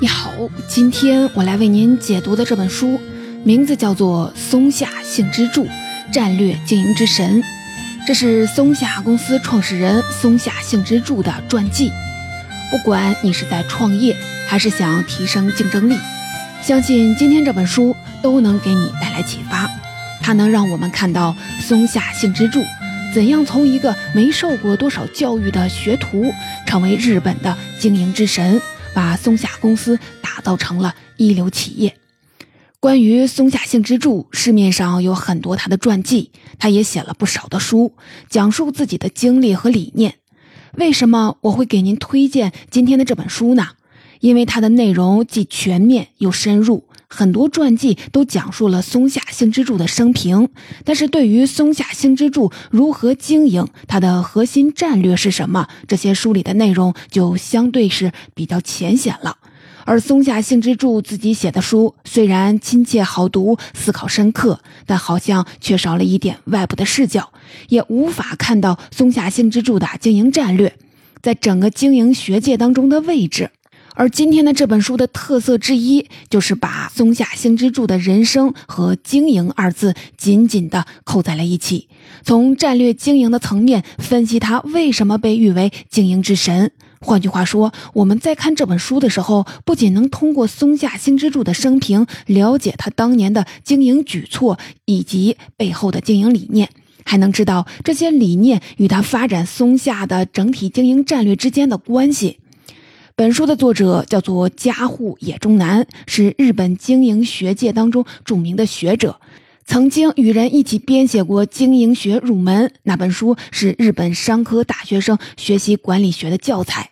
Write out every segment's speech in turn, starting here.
你好，今天我来为您解读的这本书，名字叫做《松下幸之助：战略经营之神》，这是松下公司创始人松下幸之助的传记。不管你是在创业，还是想提升竞争力，相信今天这本书都能给你带来启发。它能让我们看到松下幸之助怎样从一个没受过多少教育的学徒，成为日本的经营之神。把松下公司打造成了一流企业。关于松下幸之助，市面上有很多他的传记，他也写了不少的书，讲述自己的经历和理念。为什么我会给您推荐今天的这本书呢？因为它的内容既全面又深入。很多传记都讲述了松下幸之助的生平，但是对于松下幸之助如何经营，他的核心战略是什么，这些书里的内容就相对是比较浅显了。而松下幸之助自己写的书虽然亲切好读、思考深刻，但好像缺少了一点外部的视角，也无法看到松下幸之助的经营战略在整个经营学界当中的位置。而今天的这本书的特色之一，就是把松下幸之助的人生和经营二字紧紧地扣在了一起，从战略经营的层面分析他为什么被誉为经营之神。换句话说，我们在看这本书的时候，不仅能通过松下幸之助的生平了解他当年的经营举措以及背后的经营理念，还能知道这些理念与他发展松下的整体经营战略之间的关系。本书的作者叫做加户野中南，是日本经营学界当中著名的学者，曾经与人一起编写过《经营学入门》那本书，是日本商科大学生学习管理学的教材。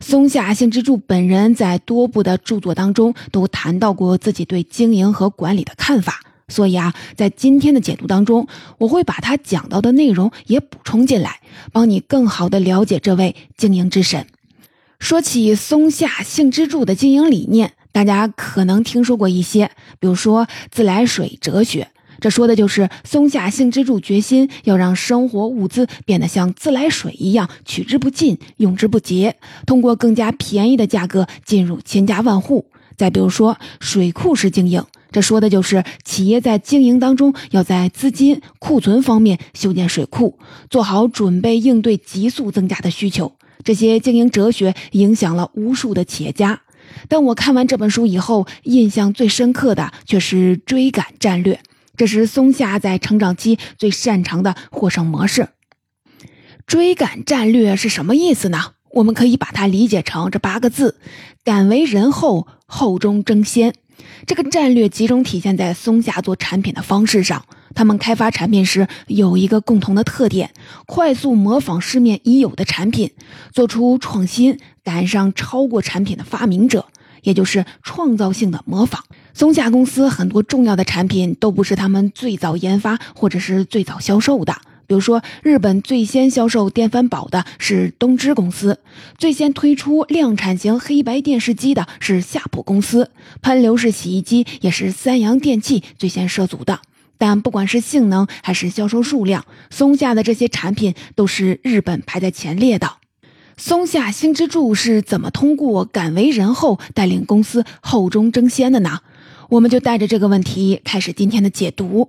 松下幸之助本人在多部的著作当中都谈到过自己对经营和管理的看法，所以啊，在今天的解读当中，我会把他讲到的内容也补充进来，帮你更好的了解这位经营之神。说起松下幸之助的经营理念，大家可能听说过一些，比如说自来水哲学，这说的就是松下幸之助决心要让生活物资变得像自来水一样取之不尽、用之不竭，通过更加便宜的价格进入千家万户。再比如说水库式经营，这说的就是企业在经营当中要在资金库存方面修建水库，做好准备应对急速增加的需求。这些经营哲学影响了无数的企业家，但我看完这本书以后，印象最深刻的却是追赶战略。这是松下在成长期最擅长的获胜模式。追赶战略是什么意思呢？我们可以把它理解成这八个字：敢为人后，后中争先。这个战略集中体现在松下做产品的方式上。他们开发产品时有一个共同的特点：快速模仿市面已有的产品，做出创新，赶上超过产品的发明者，也就是创造性的模仿。松下公司很多重要的产品都不是他们最早研发或者是最早销售的。比如说，日本最先销售电饭煲的是东芝公司，最先推出量产型黑白电视机的是夏普公司，喷流式洗衣机也是三洋电器最先涉足的。但不管是性能还是销售数量，松下的这些产品都是日本排在前列的。松下幸之助是怎么通过敢为人后带领公司后中争先的呢？我们就带着这个问题开始今天的解读。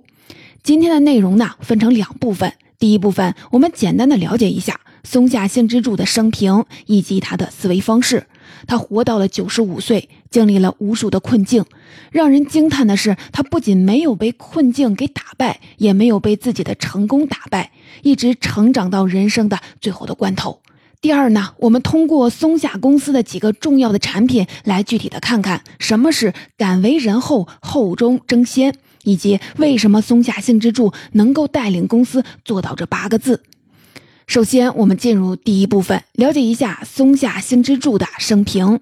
今天的内容呢，分成两部分。第一部分，我们简单的了解一下松下幸之助的生平以及他的思维方式。他活到了九十五岁，经历了无数的困境。让人惊叹的是，他不仅没有被困境给打败，也没有被自己的成功打败，一直成长到人生的最后的关头。第二呢，我们通过松下公司的几个重要的产品来具体的看看什么是敢为人后，后中争先。以及为什么松下幸之助能够带领公司做到这八个字？首先，我们进入第一部分，了解一下松下幸之助的生平。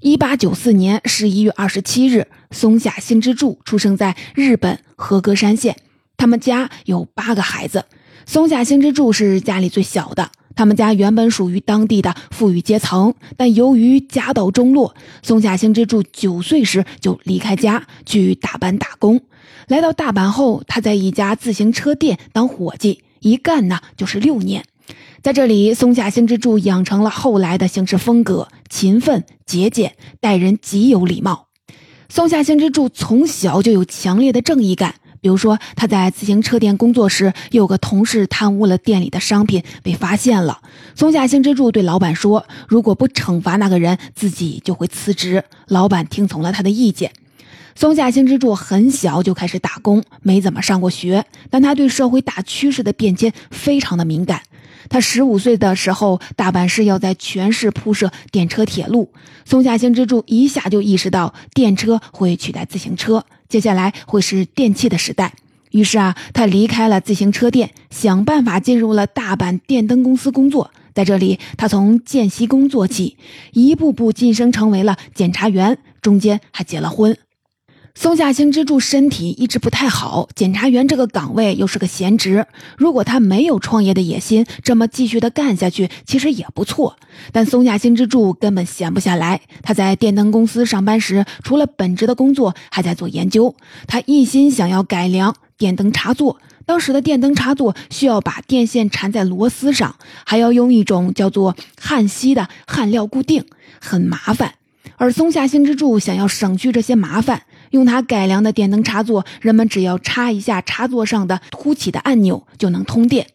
一八九四年十一月二十七日，松下幸之助出生在日本和歌山县。他们家有八个孩子，松下幸之助是家里最小的。他们家原本属于当地的富裕阶层，但由于家道中落，松下幸之助九岁时就离开家去大阪打工。来到大阪后，他在一家自行车店当伙计，一干呢就是六年。在这里，松下幸之助养成了后来的行事风格：勤奋、节俭，待人极有礼貌。松下幸之助从小就有强烈的正义感。比如说，他在自行车店工作时，有个同事贪污了店里的商品，被发现了。松下幸之助对老板说：“如果不惩罚那个人，自己就会辞职。”老板听从了他的意见。松下幸之助很小就开始打工，没怎么上过学，但他对社会大趋势的变迁非常的敏感。他十五岁的时候，大阪市要在全市铺设电车铁路，松下幸之助一下就意识到电车会取代自行车。接下来会是电器的时代，于是啊，他离开了自行车店，想办法进入了大阪电灯公司工作。在这里，他从见习工做起，一步步晋升成为了检察员，中间还结了婚。松下幸之助身体一直不太好，检察员这个岗位又是个闲职。如果他没有创业的野心，这么继续的干下去其实也不错。但松下幸之助根本闲不下来。他在电灯公司上班时，除了本职的工作，还在做研究。他一心想要改良电灯插座。当时的电灯插座需要把电线缠在螺丝上，还要用一种叫做焊锡的焊料固定，很麻烦。而松下幸之助想要省去这些麻烦。用它改良的电灯插座，人们只要插一下插座上的凸起的按钮就能通电。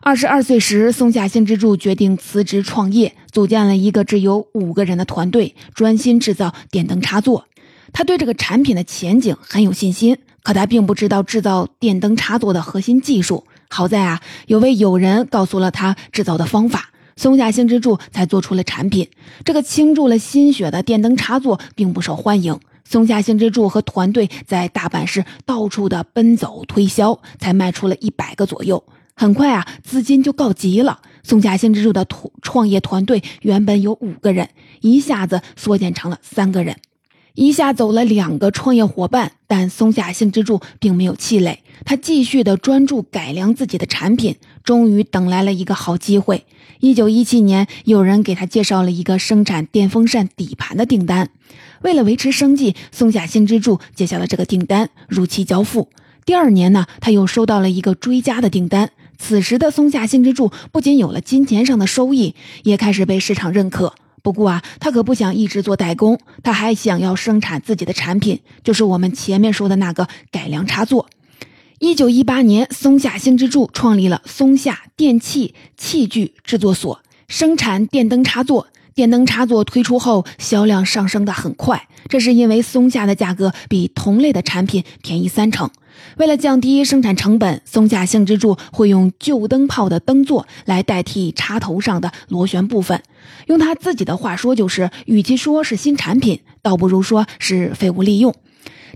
二十二岁时，松下幸之助决定辞职创业，组建了一个只有五个人的团队，专心制造电灯插座。他对这个产品的前景很有信心，可他并不知道制造电灯插座的核心技术。好在啊，有位友人告诉了他制造的方法，松下幸之助才做出了产品。这个倾注了心血的电灯插座并不受欢迎。松下幸之助和团队在大阪市到处的奔走推销，才卖出了一百个左右。很快啊，资金就告急了。松下幸之助的团创业团队原本有五个人，一下子缩减成了三个人，一下走了两个创业伙伴。但松下幸之助并没有气馁，他继续的专注改良自己的产品。终于等来了一个好机会。一九一七年，有人给他介绍了一个生产电风扇底盘的订单。为了维持生计，松下幸之助接下了这个订单，如期交付。第二年呢，他又收到了一个追加的订单。此时的松下幸之助不仅有了金钱上的收益，也开始被市场认可。不过啊，他可不想一直做代工，他还想要生产自己的产品，就是我们前面说的那个改良插座。一九一八年，松下幸之助创立了松下电器器具制作所，生产电灯插座。电灯插座推出后，销量上升的很快。这是因为松下的价格比同类的产品便宜三成。为了降低生产成本，松下幸之助会用旧灯泡的灯座来代替插头上的螺旋部分。用他自己的话说，就是与其说是新产品，倒不如说是废物利用。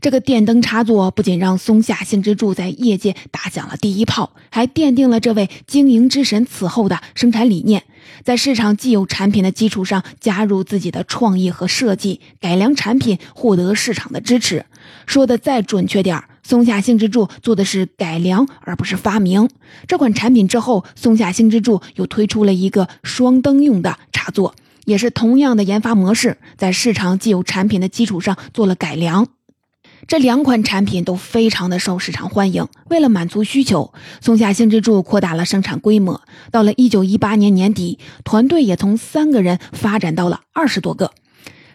这个电灯插座不仅让松下幸之助在业界打响了第一炮，还奠定了这位经营之神此后的生产理念。在市场既有产品的基础上，加入自己的创意和设计，改良产品，获得市场的支持。说的再准确点松下幸之助做的是改良，而不是发明。这款产品之后，松下幸之助又推出了一个双灯用的插座，也是同样的研发模式，在市场既有产品的基础上做了改良。这两款产品都非常的受市场欢迎。为了满足需求，松下幸之助扩大了生产规模。到了一九一八年年底，团队也从三个人发展到了二十多个。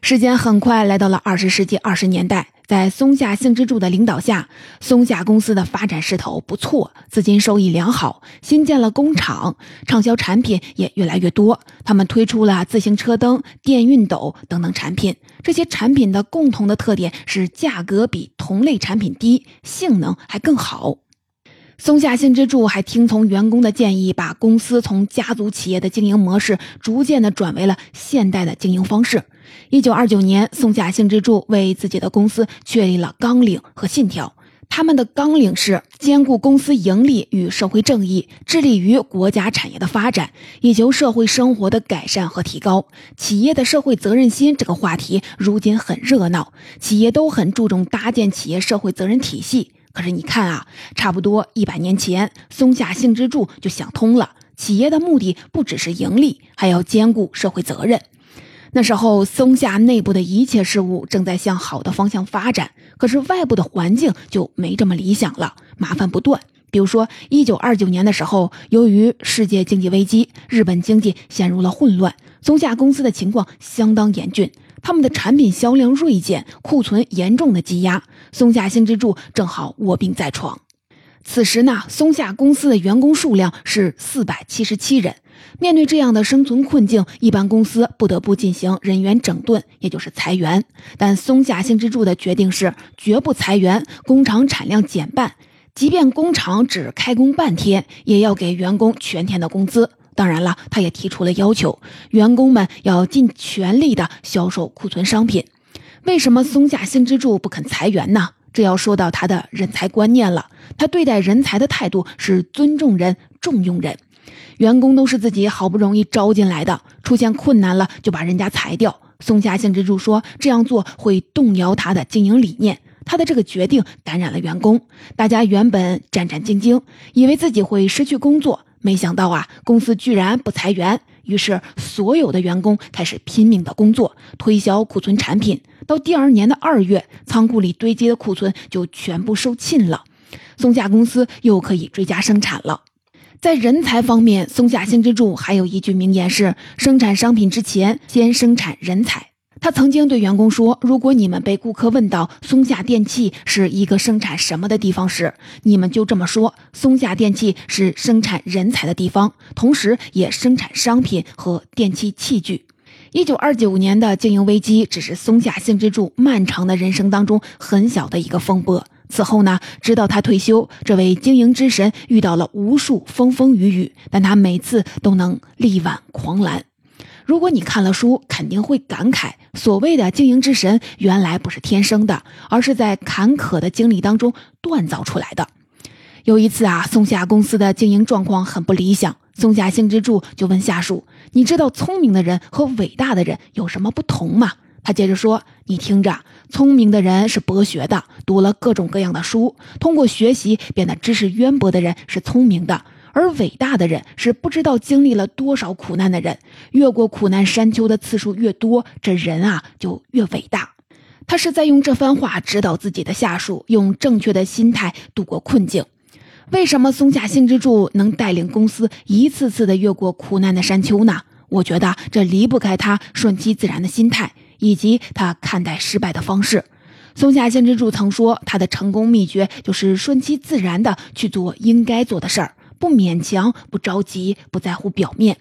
时间很快来到了二十世纪二十年代。在松下幸之助的领导下，松下公司的发展势头不错，资金收益良好，新建了工厂，畅销产品也越来越多。他们推出了自行车灯、电熨斗等等产品。这些产品的共同的特点是价格比同类产品低，性能还更好。松下幸之助还听从员工的建议，把公司从家族企业的经营模式逐渐的转为了现代的经营方式。一九二九年，松下幸之助为自己的公司确立了纲领和信条。他们的纲领是兼顾公司盈利与社会正义，致力于国家产业的发展，以求社会生活的改善和提高。企业的社会责任心这个话题如今很热闹，企业都很注重搭建企业社会责任体系。可是你看啊，差不多一百年前，松下幸之助就想通了。企业的目的不只是盈利，还要兼顾社会责任。那时候，松下内部的一切事物正在向好的方向发展，可是外部的环境就没这么理想了，麻烦不断。比如说，一九二九年的时候，由于世界经济危机，日本经济陷入了混乱，松下公司的情况相当严峻，他们的产品销量锐减，库存严重的积压，松下幸之助正好卧病在床。此时呢，松下公司的员工数量是四百七十七人。面对这样的生存困境，一般公司不得不进行人员整顿，也就是裁员。但松下幸之助的决定是绝不裁员，工厂产量减半，即便工厂只开工半天，也要给员工全天的工资。当然了，他也提出了要求，员工们要尽全力的销售库存商品。为什么松下幸之助不肯裁员呢？这要说到他的人才观念了。他对待人才的态度是尊重人、重用人。员工都是自己好不容易招进来的，出现困难了就把人家裁掉。松下幸之助说，这样做会动摇他的经营理念。他的这个决定感染了员工，大家原本战战兢兢，以为自己会失去工作，没想到啊，公司居然不裁员。于是，所有的员工开始拼命的工作，推销库存产品。到第二年的二月，仓库里堆积的库存就全部售罄了，松下公司又可以追加生产了。在人才方面，松下幸之助还有一句名言是：“生产商品之前，先生产人才。”他曾经对员工说：“如果你们被顾客问到松下电器是一个生产什么的地方时，你们就这么说：松下电器是生产人才的地方，同时也生产商品和电器器具。”一九二九年的经营危机只是松下幸之助漫长的人生当中很小的一个风波。此后呢，直到他退休，这位经营之神遇到了无数风风雨雨，但他每次都能力挽狂澜。如果你看了书，肯定会感慨，所谓的经营之神，原来不是天生的，而是在坎坷的经历当中锻造出来的。有一次啊，松下公司的经营状况很不理想，松下幸之助就问下属：“你知道聪明的人和伟大的人有什么不同吗？”他接着说：“你听着，聪明的人是博学的，读了各种各样的书，通过学习变得知识渊博的人是聪明的；而伟大的人是不知道经历了多少苦难的人，越过苦难山丘的次数越多，这人啊就越伟大。”他是在用这番话指导自己的下属，用正确的心态度过困境。为什么松下幸之助能带领公司一次次的越过苦难的山丘呢？我觉得这离不开他顺其自然的心态。以及他看待失败的方式，松下幸之助曾说，他的成功秘诀就是顺其自然的去做应该做的事儿，不勉强，不着急，不在乎表面。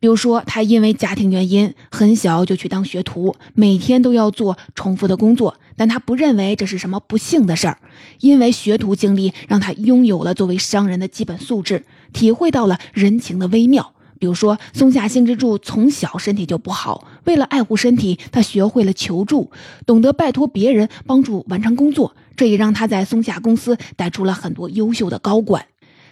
比如说，他因为家庭原因，很小就去当学徒，每天都要做重复的工作，但他不认为这是什么不幸的事儿，因为学徒经历让他拥有了作为商人的基本素质，体会到了人情的微妙。比如说，松下幸之助从小身体就不好，为了爱护身体，他学会了求助，懂得拜托别人帮助完成工作，这也让他在松下公司带出了很多优秀的高管。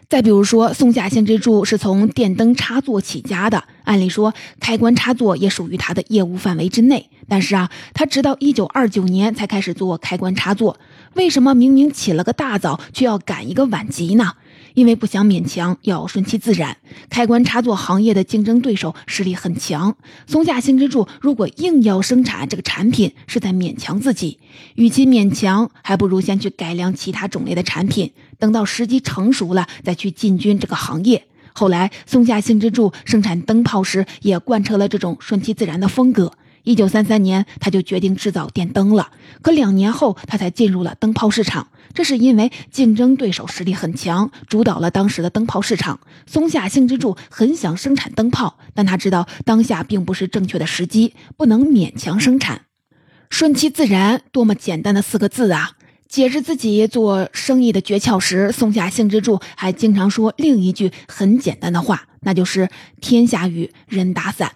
再比如说，松下幸之助是从电灯插座起家的，按理说开关插座也属于他的业务范围之内，但是啊，他直到一九二九年才开始做开关插座。为什么明明起了个大早，却要赶一个晚集呢？因为不想勉强，要顺其自然。开关插座行业的竞争对手实力很强，松下幸之助如果硬要生产这个产品，是在勉强自己。与其勉强，还不如先去改良其他种类的产品，等到时机成熟了再去进军这个行业。后来，松下幸之助生产灯泡时也贯彻了这种顺其自然的风格。一九三三年，他就决定制造电灯了。可两年后，他才进入了灯泡市场。这是因为竞争对手实力很强，主导了当时的灯泡市场。松下幸之助很想生产灯泡，但他知道当下并不是正确的时机，不能勉强生产。顺其自然，多么简单的四个字啊！解释自己做生意的诀窍时，松下幸之助还经常说另一句很简单的话，那就是“天下雨，人打伞”。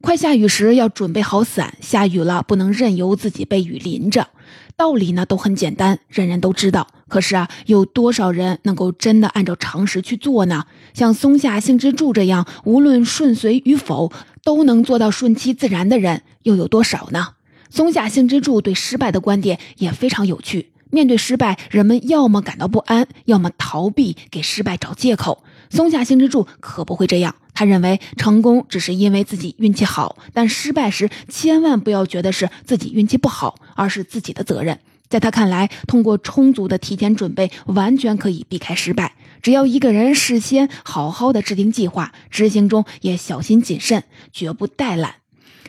快下雨时要准备好伞，下雨了不能任由自己被雨淋着。道理呢都很简单，人人都知道。可是啊，有多少人能够真的按照常识去做呢？像松下幸之助这样，无论顺遂与否都能做到顺其自然的人，又有多少呢？松下幸之助对失败的观点也非常有趣。面对失败，人们要么感到不安，要么逃避，给失败找借口。松下幸之助可不会这样，他认为成功只是因为自己运气好，但失败时千万不要觉得是自己运气不好，而是自己的责任。在他看来，通过充足的提前准备，完全可以避开失败。只要一个人事先好好的制定计划，执行中也小心谨慎，绝不怠懒，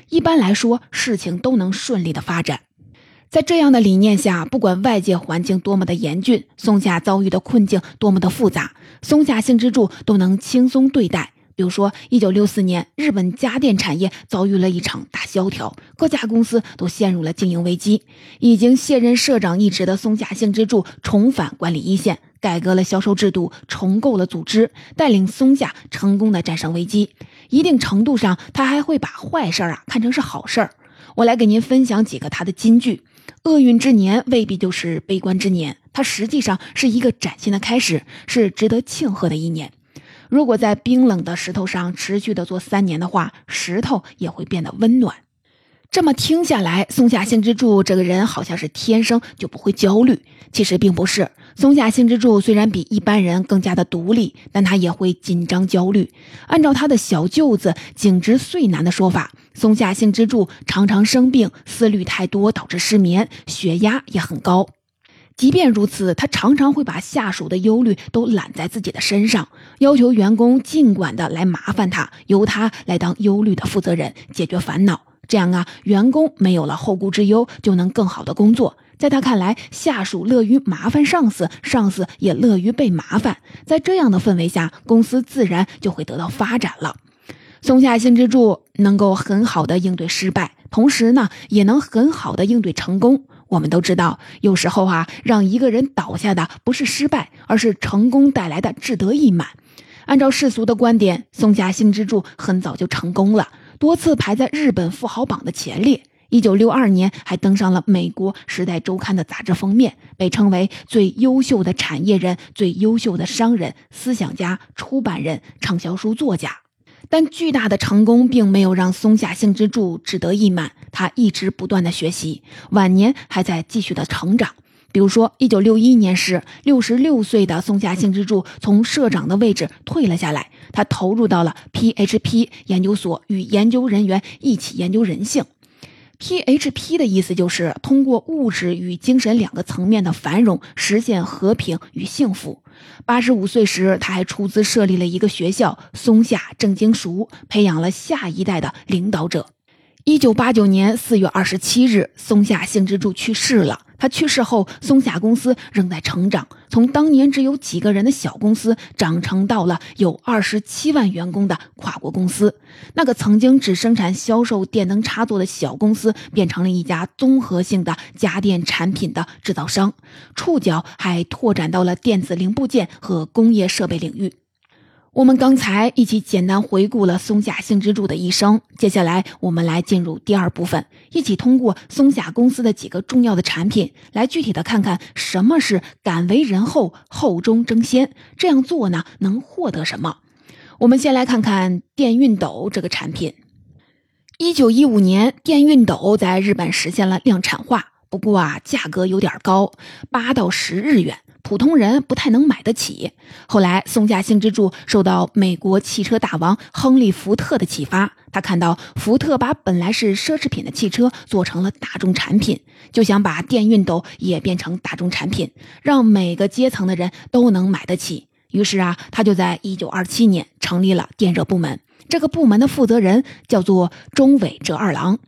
一般来说，事情都能顺利的发展。在这样的理念下，不管外界环境多么的严峻，松下遭遇的困境多么的复杂，松下幸之助都能轻松对待。比如说，一九六四年，日本家电产业遭遇了一场大萧条，各家公司都陷入了经营危机。已经卸任社长一职的松下幸之助重返管理一线，改革了销售制度，重构了组织，带领松下成功的战胜危机。一定程度上，他还会把坏事啊看成是好事儿。我来给您分享几个他的金句：厄运之年未必就是悲观之年，它实际上是一个崭新的开始，是值得庆贺的一年。如果在冰冷的石头上持续的做三年的话，石头也会变得温暖。这么听下来，松下幸之助这个人好像是天生就不会焦虑，其实并不是。松下幸之助虽然比一般人更加的独立，但他也会紧张焦虑。按照他的小舅子景直穗男的说法，松下幸之助常常生病，思虑太多导致失眠，血压也很高。即便如此，他常常会把下属的忧虑都揽在自己的身上，要求员工尽管的来麻烦他，由他来当忧虑的负责人，解决烦恼。这样啊，员工没有了后顾之忧，就能更好的工作。在他看来，下属乐于麻烦上司，上司也乐于被麻烦。在这样的氛围下，公司自然就会得到发展了。松下幸之助能够很好的应对失败，同时呢，也能很好的应对成功。我们都知道，有时候啊，让一个人倒下的不是失败，而是成功带来的志得意满。按照世俗的观点，松下幸之助很早就成功了，多次排在日本富豪榜的前列。一九六二年，还登上了美国《时代周刊》的杂志封面，被称为最优秀的产业人、最优秀的商人、思想家、出版人、畅销书作家。但巨大的成功并没有让松下幸之助志得意满，他一直不断的学习，晚年还在继续的成长。比如说，一九六一年时，六十六岁的松下幸之助从社长的位置退了下来，他投入到了 PHP 研究所，与研究人员一起研究人性。PHP 的意思就是通过物质与精神两个层面的繁荣，实现和平与幸福。八十五岁时，他还出资设立了一个学校——松下正经塾，培养了下一代的领导者。一九八九年四月二十七日，松下幸之助去世了。他去世后，松下公司仍在成长，从当年只有几个人的小公司，长成到了有二十七万员工的跨国公司。那个曾经只生产、销售电灯插座的小公司，变成了一家综合性的家电产品的制造商，触角还拓展到了电子零部件和工业设备领域。我们刚才一起简单回顾了松下幸之助的一生，接下来我们来进入第二部分，一起通过松下公司的几个重要的产品，来具体的看看什么是敢为人后，后中争先。这样做呢，能获得什么？我们先来看看电熨斗这个产品。一九一五年，电熨斗在日本实现了量产化，不过啊，价格有点高，八到十日元。普通人不太能买得起。后来，松下幸之助受到美国汽车大王亨利·福特的启发，他看到福特把本来是奢侈品的汽车做成了大众产品，就想把电熨斗也变成大众产品，让每个阶层的人都能买得起。于是啊，他就在1927年成立了电热部门。这个部门的负责人叫做中尾哲二郎。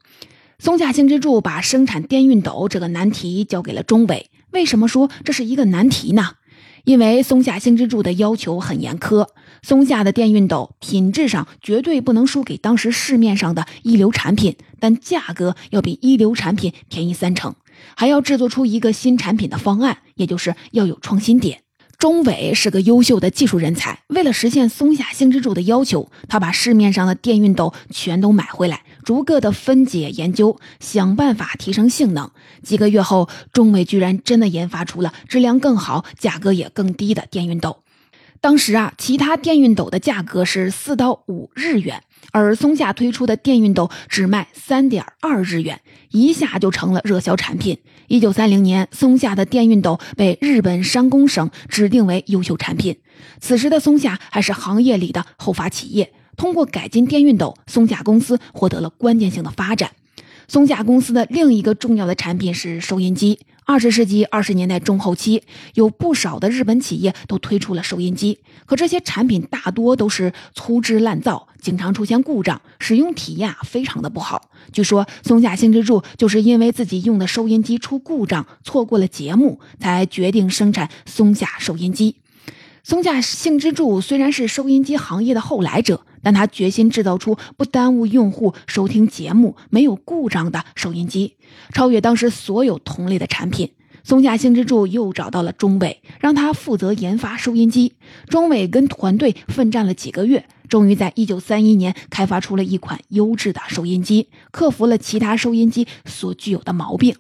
松下幸之助把生产电熨斗这个难题交给了中尾。为什么说这是一个难题呢？因为松下幸之助的要求很严苛，松下的电熨斗品质上绝对不能输给当时市面上的一流产品，但价格要比一流产品便宜三成，还要制作出一个新产品的方案，也就是要有创新点。中伟是个优秀的技术人才，为了实现松下幸之助的要求，他把市面上的电熨斗全都买回来，逐个的分解研究，想办法提升性能。几个月后，中伟居然真的研发出了质量更好、价格也更低的电熨斗。当时啊，其他电熨斗的价格是四到五日元，而松下推出的电熨斗只卖三点二日元，一下就成了热销产品。一九三零年，松下的电熨斗被日本山工省指定为优秀产品。此时的松下还是行业里的后发企业，通过改进电熨斗，松下公司获得了关键性的发展。松下公司的另一个重要的产品是收音机。二十世纪二十年代中后期，有不少的日本企业都推出了收音机，可这些产品大多都是粗制滥造，经常出现故障，使用体验啊非常的不好。据说松下幸之助就是因为自己用的收音机出故障，错过了节目，才决定生产松下收音机。松下幸之助虽然是收音机行业的后来者。但他决心制造出不耽误用户收听节目、没有故障的收音机，超越当时所有同类的产品。松下幸之助又找到了中伟，让他负责研发收音机。中伟跟团队奋战了几个月，终于在1931年开发出了一款优质的收音机，克服了其他收音机所具有的毛病。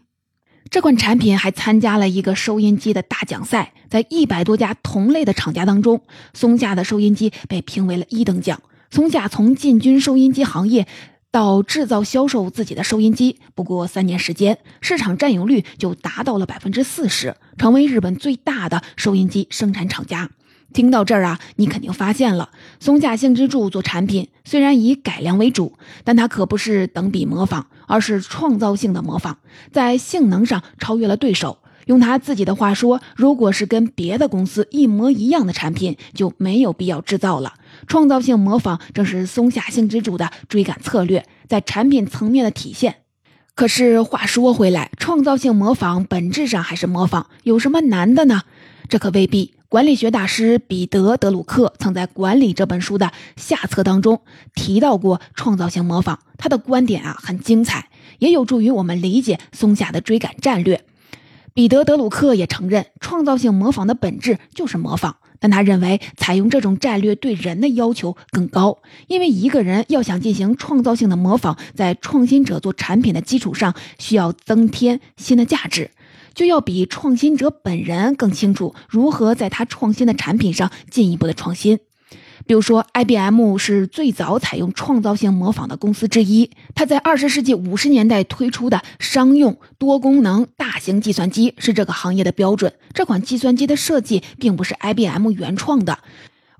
这款产品还参加了一个收音机的大奖赛，在一百多家同类的厂家当中，松下的收音机被评为了一等奖。松下从进军收音机行业到制造销售自己的收音机，不过三年时间，市场占有率就达到了百分之四十，成为日本最大的收音机生产厂家。听到这儿啊，你肯定发现了，松下幸之助做产品虽然以改良为主，但它可不是等比模仿，而是创造性的模仿，在性能上超越了对手。用他自己的话说，如果是跟别的公司一模一样的产品，就没有必要制造了。创造性模仿正是松下幸之助的追赶策略，在产品层面的体现。可是话说回来，创造性模仿本质上还是模仿，有什么难的呢？这可未必。管理学大师彼得·德鲁克曾在《管理》这本书的下册当中提到过创造性模仿，他的观点啊很精彩，也有助于我们理解松下的追赶战略。彼得·德鲁克也承认，创造性模仿的本质就是模仿。但他认为，采用这种战略对人的要求更高，因为一个人要想进行创造性的模仿，在创新者做产品的基础上，需要增添新的价值，就要比创新者本人更清楚如何在他创新的产品上进一步的创新。比如说，IBM 是最早采用创造性模仿的公司之一。它在二十世纪五十年代推出的商用多功能大型计算机是这个行业的标准。这款计算机的设计并不是 IBM 原创的，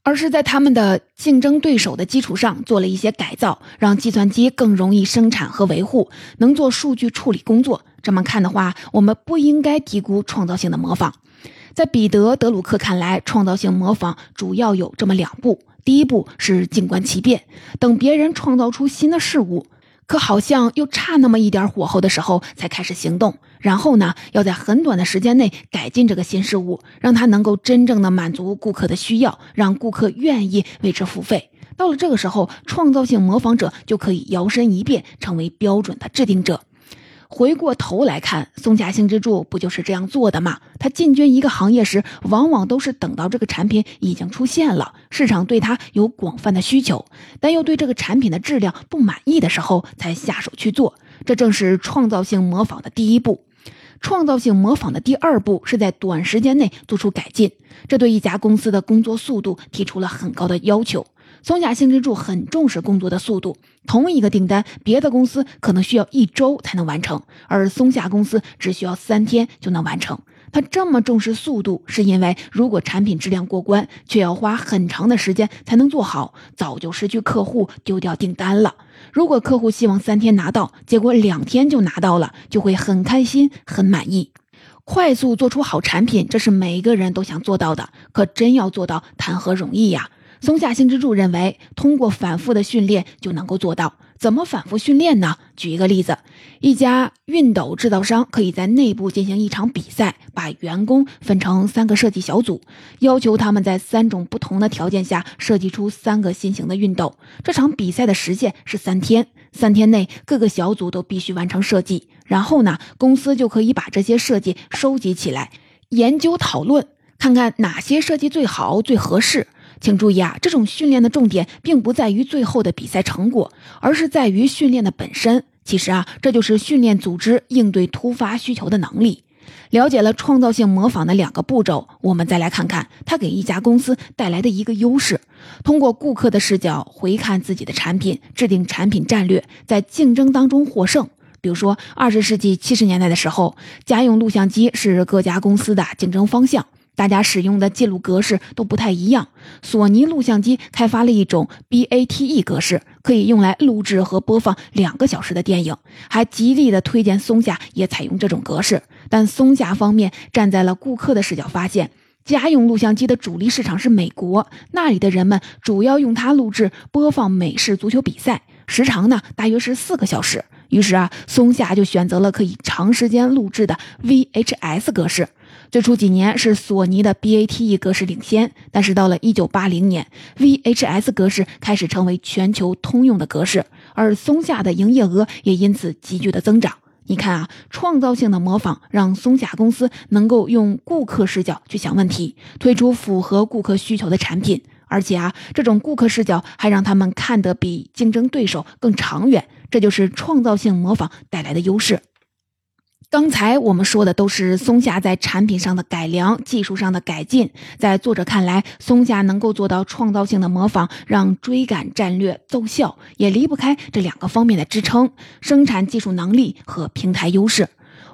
而是在他们的竞争对手的基础上做了一些改造，让计算机更容易生产和维护，能做数据处理工作。这么看的话，我们不应该低估创造性的模仿。在彼得·德鲁克看来，创造性模仿主要有这么两步。第一步是静观其变，等别人创造出新的事物，可好像又差那么一点火候的时候，才开始行动。然后呢，要在很短的时间内改进这个新事物，让它能够真正的满足顾客的需要，让顾客愿意为之付费。到了这个时候，创造性模仿者就可以摇身一变，成为标准的制定者。回过头来看，松下幸之助不就是这样做的吗？他进军一个行业时，往往都是等到这个产品已经出现了，市场对它有广泛的需求，但又对这个产品的质量不满意的时候，才下手去做。这正是创造性模仿的第一步。创造性模仿的第二步是在短时间内做出改进，这对一家公司的工作速度提出了很高的要求。松下幸之助很重视工作的速度，同一个订单，别的公司可能需要一周才能完成，而松下公司只需要三天就能完成。他这么重视速度，是因为如果产品质量过关，却要花很长的时间才能做好，早就失去客户，丢掉订单了。如果客户希望三天拿到，结果两天就拿到了，就会很开心、很满意。快速做出好产品，这是每个人都想做到的，可真要做到，谈何容易呀！松下幸之助认为，通过反复的训练就能够做到。怎么反复训练呢？举一个例子，一家熨斗制造商可以在内部进行一场比赛，把员工分成三个设计小组，要求他们在三种不同的条件下设计出三个新型的熨斗。这场比赛的时限是三天，三天内各个小组都必须完成设计。然后呢，公司就可以把这些设计收集起来，研究讨论，看看哪些设计最好、最合适。请注意啊，这种训练的重点并不在于最后的比赛成果，而是在于训练的本身。其实啊，这就是训练组织应对突发需求的能力。了解了创造性模仿的两个步骤，我们再来看看它给一家公司带来的一个优势。通过顾客的视角回看自己的产品，制定产品战略，在竞争当中获胜。比如说，二十世纪七十年代的时候，家用录像机是各家公司的竞争方向。大家使用的记录格式都不太一样。索尼录像机开发了一种 BATE 格式，可以用来录制和播放两个小时的电影，还极力的推荐松下也采用这种格式。但松下方面站在了顾客的视角，发现家用录像机的主力市场是美国，那里的人们主要用它录制播放美式足球比赛，时长呢大约是四个小时。于是啊，松下就选择了可以长时间录制的 VHS 格式。最初几年是索尼的 BATE 格式领先，但是到了1980年，VHS 格式开始成为全球通用的格式，而松下的营业额也因此急剧的增长。你看啊，创造性的模仿让松下公司能够用顾客视角去想问题，推出符合顾客需求的产品，而且啊，这种顾客视角还让他们看得比竞争对手更长远，这就是创造性模仿带来的优势。刚才我们说的都是松下在产品上的改良、技术上的改进。在作者看来，松下能够做到创造性的模仿，让追赶战略奏效，也离不开这两个方面的支撑：生产技术能力和平台优势。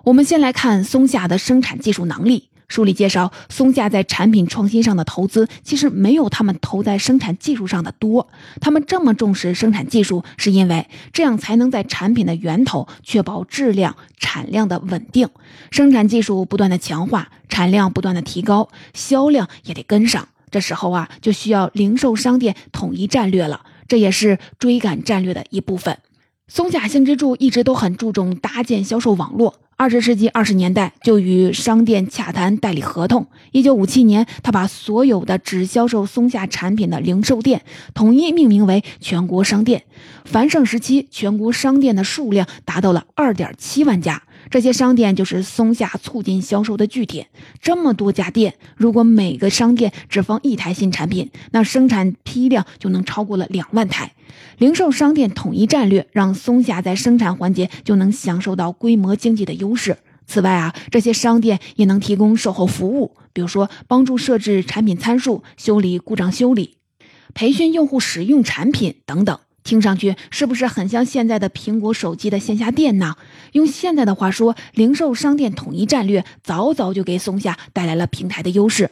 我们先来看松下的生产技术能力。书里介绍，松下在产品创新上的投资其实没有他们投在生产技术上的多。他们这么重视生产技术，是因为这样才能在产品的源头确保质量、产量的稳定。生产技术不断的强化，产量不断的提高，销量也得跟上。这时候啊，就需要零售商店统一战略了，这也是追赶战略的一部分。松下幸之助一直都很注重搭建销售网络。二十世纪二十年代就与商店洽谈代理合同。一九五七年，他把所有的只销售松下产品的零售店统一命名为全国商店。繁盛时期，全国商店的数量达到了二点七万家。这些商店就是松下促进销售的据点。这么多家店，如果每个商店只放一台新产品，那生产批量就能超过了两万台。零售商店统一战略，让松下在生产环节就能享受到规模经济的优势。此外啊，这些商店也能提供售后服务，比如说帮助设置产品参数、修理故障修理、培训用户使用产品等等。听上去是不是很像现在的苹果手机的线下店呢？用现在的话说，零售商店统一战略早早就给松下带来了平台的优势。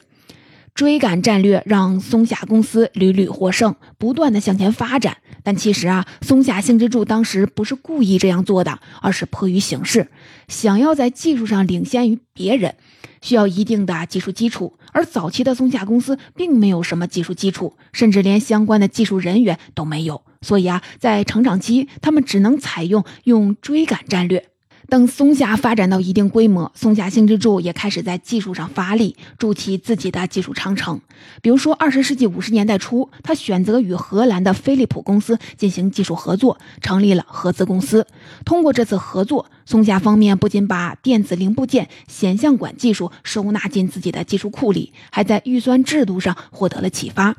追赶战略让松下公司屡屡获胜，不断的向前发展。但其实啊，松下幸之助当时不是故意这样做的，而是迫于形势，想要在技术上领先于别人。需要一定的技术基础，而早期的松下公司并没有什么技术基础，甚至连相关的技术人员都没有。所以啊，在成长期，他们只能采用用追赶战略。等松下发展到一定规模，松下幸之助也开始在技术上发力，筑起自己的技术长城。比如说，二十世纪五十年代初，他选择与荷兰的飞利浦公司进行技术合作，成立了合资公司。通过这次合作，松下方面不仅把电子零部件显像管技术收纳进自己的技术库里，还在预算制度上获得了启发。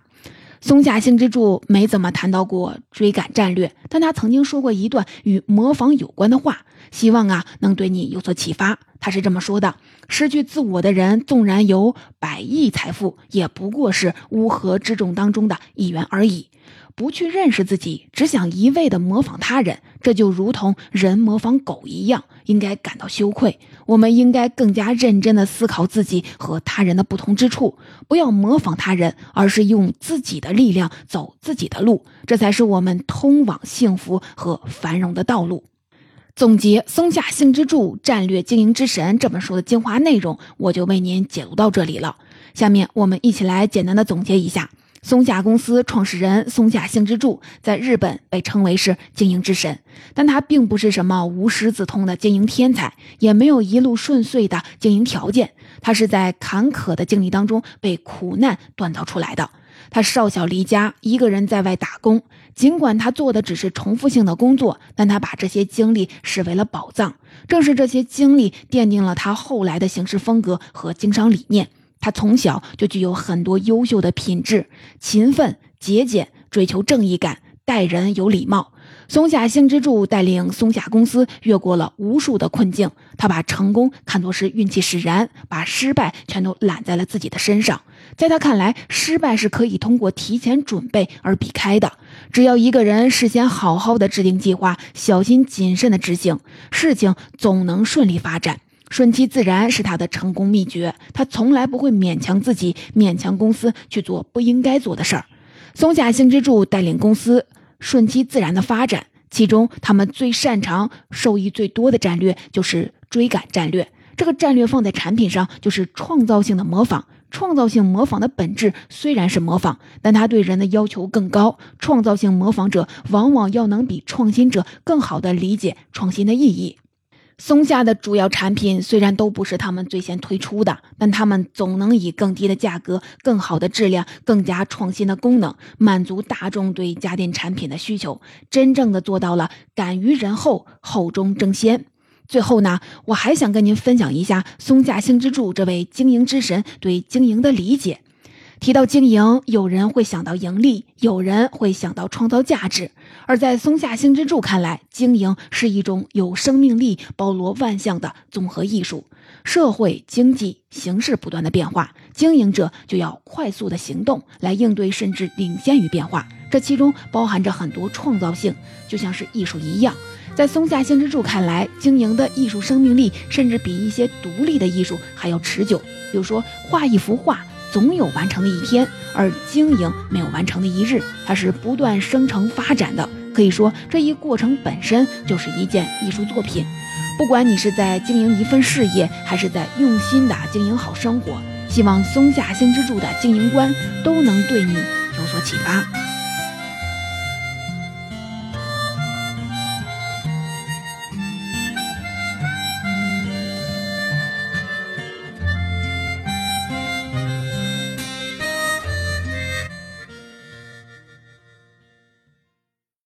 松下幸之助没怎么谈到过追赶战略，但他曾经说过一段与模仿有关的话，希望啊能对你有所启发。他是这么说的：失去自我的人，纵然有百亿财富，也不过是乌合之众当中的一员而已。不去认识自己，只想一味的模仿他人，这就如同人模仿狗一样，应该感到羞愧。我们应该更加认真的思考自己和他人的不同之处，不要模仿他人，而是用自己的力量走自己的路，这才是我们通往幸福和繁荣的道路。总结《松下幸之助战略经营之神》这本书的精华内容，我就为您解读到这里了。下面我们一起来简单的总结一下。松下公司创始人松下幸之助在日本被称为是经营之神，但他并不是什么无师自通的经营天才，也没有一路顺遂的经营条件。他是在坎坷的经历当中被苦难锻造出来的。他少小离家，一个人在外打工，尽管他做的只是重复性的工作，但他把这些经历视为了宝藏。正是这些经历奠定了他后来的行事风格和经商理念。他从小就具有很多优秀的品质：勤奋、节俭、追求正义感、待人有礼貌。松下幸之助带领松下公司越过了无数的困境，他把成功看作是运气使然，把失败全都揽在了自己的身上。在他看来，失败是可以通过提前准备而避开的。只要一个人事先好好的制定计划，小心谨慎的执行，事情总能顺利发展。顺其自然是他的成功秘诀，他从来不会勉强自己、勉强公司去做不应该做的事儿。松下幸之助带领公司顺其自然的发展，其中他们最擅长、受益最多的战略就是追赶战略。这个战略放在产品上，就是创造性的模仿。创造性模仿的本质虽然是模仿，但它对人的要求更高。创造性模仿者往往要能比创新者更好地理解创新的意义。松下的主要产品虽然都不是他们最先推出的，但他们总能以更低的价格、更好的质量、更加创新的功能，满足大众对家电产品的需求，真正的做到了敢于人后，后中争先。最后呢，我还想跟您分享一下松下幸之助这位经营之神对经营的理解。提到经营，有人会想到盈利，有人会想到创造价值。而在松下幸之助看来，经营是一种有生命力、包罗万象的综合艺术。社会经济形势不断的变化，经营者就要快速的行动来应对，甚至领先于变化。这其中包含着很多创造性，就像是艺术一样。在松下幸之助看来，经营的艺术生命力甚至比一些独立的艺术还要持久。比如说，画一幅画总有完成的一天，而经营没有完成的一日，它是不断生成发展的。可以说，这一过程本身就是一件艺术作品。不管你是在经营一份事业，还是在用心的经营好生活，希望松下幸之助的经营观都能对你有所启发。